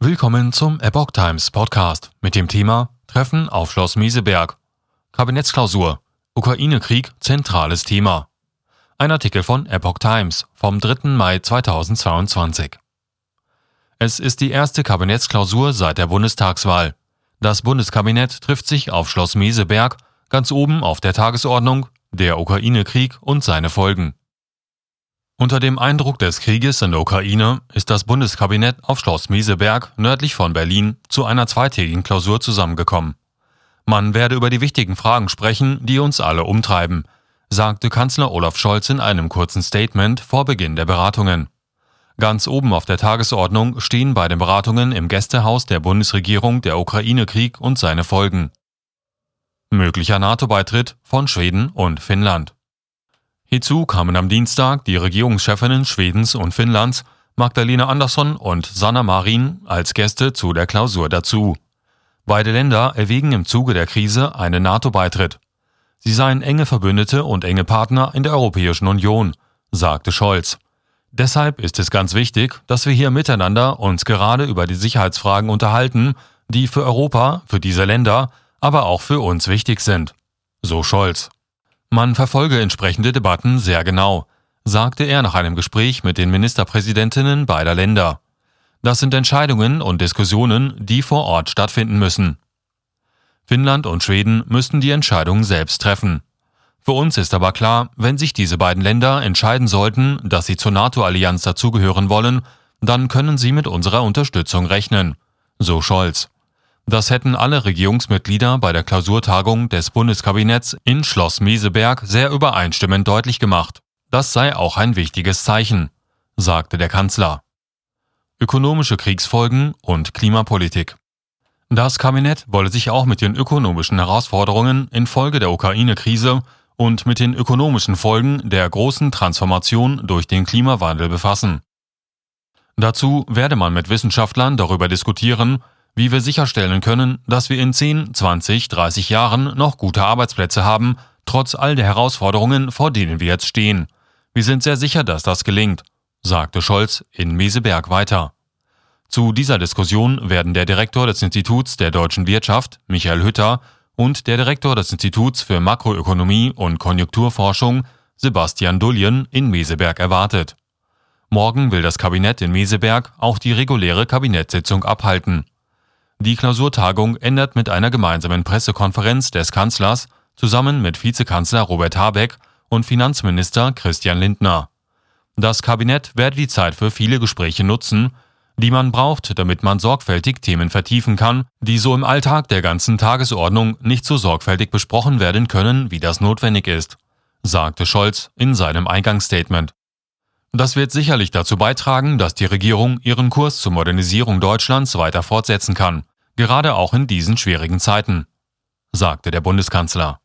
Willkommen zum Epoch Times Podcast mit dem Thema Treffen auf Schloss Meseberg. Kabinettsklausur. Ukraine-Krieg zentrales Thema. Ein Artikel von Epoch Times vom 3. Mai 2022. Es ist die erste Kabinettsklausur seit der Bundestagswahl. Das Bundeskabinett trifft sich auf Schloss Meseberg, ganz oben auf der Tagesordnung, der Ukraine-Krieg und seine Folgen. Unter dem Eindruck des Krieges in der Ukraine ist das Bundeskabinett auf Schloss Meseberg nördlich von Berlin zu einer zweitägigen Klausur zusammengekommen. Man werde über die wichtigen Fragen sprechen, die uns alle umtreiben, sagte Kanzler Olaf Scholz in einem kurzen Statement vor Beginn der Beratungen. Ganz oben auf der Tagesordnung stehen bei den Beratungen im Gästehaus der Bundesregierung der Ukraine-Krieg und seine Folgen. Möglicher NATO-Beitritt von Schweden und Finnland. Hierzu kamen am Dienstag die Regierungschefinnen Schwedens und Finnlands, Magdalena Andersson und Sanna Marin, als Gäste zu der Klausur dazu. Beide Länder erwägen im Zuge der Krise einen NATO-Beitritt. Sie seien enge Verbündete und enge Partner in der Europäischen Union, sagte Scholz. Deshalb ist es ganz wichtig, dass wir hier miteinander uns gerade über die Sicherheitsfragen unterhalten, die für Europa, für diese Länder, aber auch für uns wichtig sind. So Scholz. Man verfolge entsprechende Debatten sehr genau, sagte er nach einem Gespräch mit den Ministerpräsidentinnen beider Länder. Das sind Entscheidungen und Diskussionen, die vor Ort stattfinden müssen. Finnland und Schweden müssten die Entscheidung selbst treffen. Für uns ist aber klar, wenn sich diese beiden Länder entscheiden sollten, dass sie zur NATO-Allianz dazugehören wollen, dann können sie mit unserer Unterstützung rechnen. So Scholz. Das hätten alle Regierungsmitglieder bei der Klausurtagung des Bundeskabinetts in Schloss Meseberg sehr übereinstimmend deutlich gemacht. Das sei auch ein wichtiges Zeichen, sagte der Kanzler. Ökonomische Kriegsfolgen und Klimapolitik. Das Kabinett wolle sich auch mit den ökonomischen Herausforderungen infolge der Ukraine-Krise und mit den ökonomischen Folgen der großen Transformation durch den Klimawandel befassen. Dazu werde man mit Wissenschaftlern darüber diskutieren, wie wir sicherstellen können, dass wir in 10, 20, 30 Jahren noch gute Arbeitsplätze haben, trotz all der Herausforderungen, vor denen wir jetzt stehen. Wir sind sehr sicher, dass das gelingt, sagte Scholz in Meseberg weiter. Zu dieser Diskussion werden der Direktor des Instituts der deutschen Wirtschaft, Michael Hütter, und der Direktor des Instituts für Makroökonomie und Konjunkturforschung, Sebastian Dullien, in Meseberg erwartet. Morgen will das Kabinett in Meseberg auch die reguläre Kabinettssitzung abhalten. Die Klausurtagung endet mit einer gemeinsamen Pressekonferenz des Kanzlers zusammen mit Vizekanzler Robert Habeck und Finanzminister Christian Lindner. Das Kabinett werde die Zeit für viele Gespräche nutzen, die man braucht, damit man sorgfältig Themen vertiefen kann, die so im Alltag der ganzen Tagesordnung nicht so sorgfältig besprochen werden können, wie das notwendig ist, sagte Scholz in seinem Eingangsstatement. Das wird sicherlich dazu beitragen, dass die Regierung ihren Kurs zur Modernisierung Deutschlands weiter fortsetzen kann, gerade auch in diesen schwierigen Zeiten, sagte der Bundeskanzler.